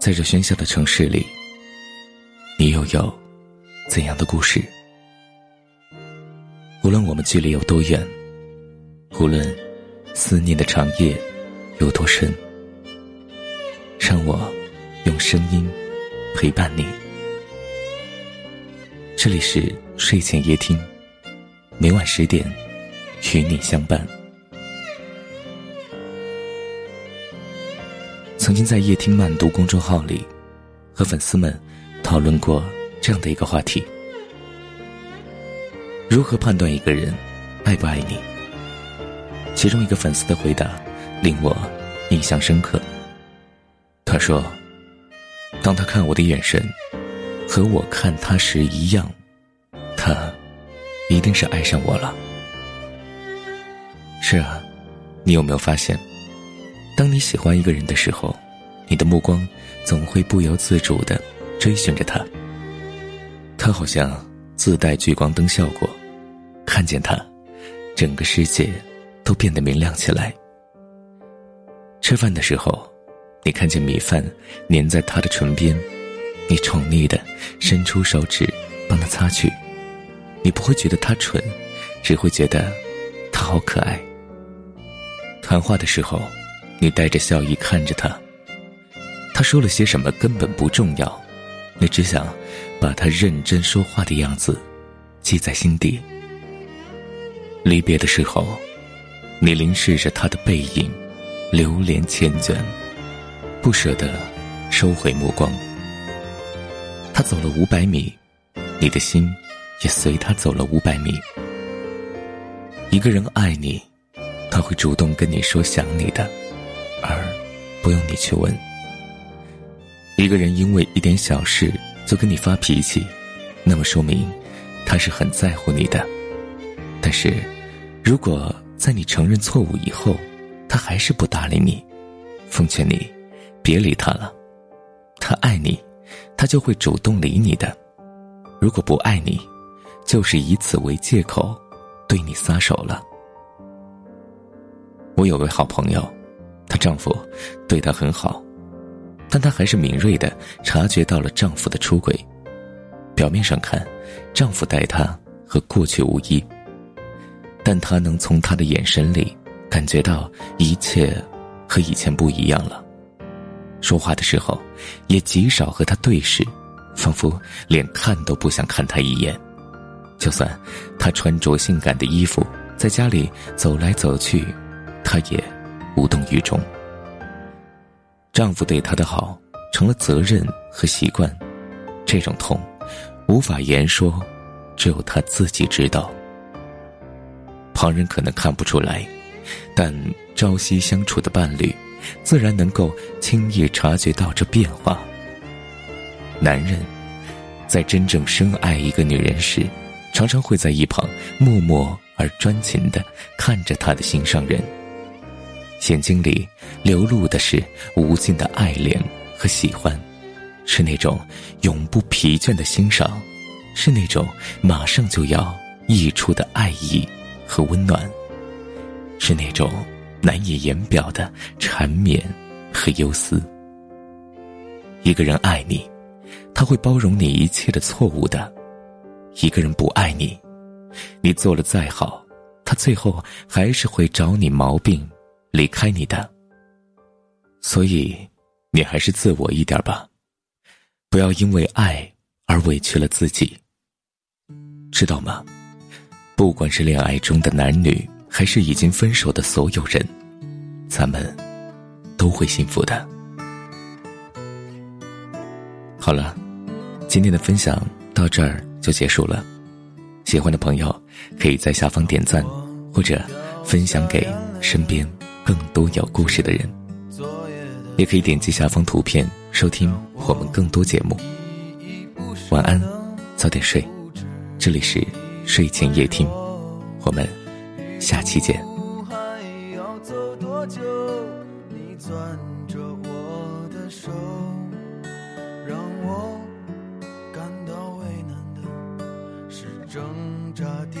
在这喧嚣的城市里，你又有怎样的故事？无论我们距离有多远，无论思念的长夜有多深，让我用声音陪伴你。这里是睡前夜听，每晚十点与你相伴。曾经在夜听慢读公众号里，和粉丝们讨论过这样的一个话题：如何判断一个人爱不爱你？其中一个粉丝的回答令我印象深刻。他说：“当他看我的眼神和我看他时一样，他一定是爱上我了。”是啊，你有没有发现？当你喜欢一个人的时候，你的目光总会不由自主的追寻着他。他好像自带聚光灯效果，看见他，整个世界都变得明亮起来。吃饭的时候，你看见米饭粘在他的唇边，你宠溺的伸出手指帮他擦去，你不会觉得他蠢，只会觉得他好可爱。谈话的时候。你带着笑意看着他，他说了些什么根本不重要，你只想把他认真说话的样子记在心底。离别的时候，你凝视着他的背影，流连缱绻，不舍得收回目光。他走了五百米，你的心也随他走了五百米。一个人爱你，他会主动跟你说想你的。而不用你去问，一个人因为一点小事就跟你发脾气，那么说明他是很在乎你的。但是，如果在你承认错误以后，他还是不搭理你，奉劝你别理他了。他爱你，他就会主动理你的；如果不爱你，就是以此为借口对你撒手了。我有位好朋友。她丈夫对她很好，但她还是敏锐的察觉到了丈夫的出轨。表面上看，丈夫待她和过去无异，但她能从他的眼神里感觉到一切和以前不一样了。说话的时候，也极少和他对视，仿佛连看都不想看他一眼。就算他穿着性感的衣服在家里走来走去，他也。无动于衷。丈夫对她的好成了责任和习惯，这种痛无法言说，只有她自己知道。旁人可能看不出来，但朝夕相处的伴侣，自然能够轻易察觉到这变化。男人在真正深爱一个女人时，常常会在一旁默默而专情的看着她的心上人。眼睛里流露的是无尽的爱恋和喜欢，是那种永不疲倦的欣赏，是那种马上就要溢出的爱意和温暖，是那种难以言表的缠绵和忧思。一个人爱你，他会包容你一切的错误的；一个人不爱你，你做的再好，他最后还是会找你毛病。离开你的，所以你还是自我一点吧，不要因为爱而委屈了自己，知道吗？不管是恋爱中的男女，还是已经分手的所有人，咱们都会幸福的。好了，今天的分享到这儿就结束了，喜欢的朋友可以在下方点赞或者分享给身边。更多有故事的人，也可以点击下方图片收听我们更多节目。晚安，早点睡。这里是睡前夜听，我们下期见。挣扎的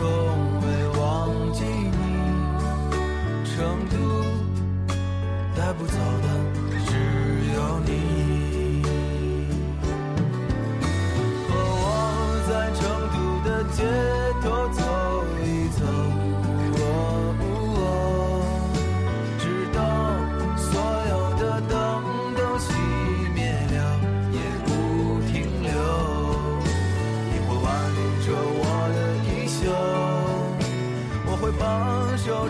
我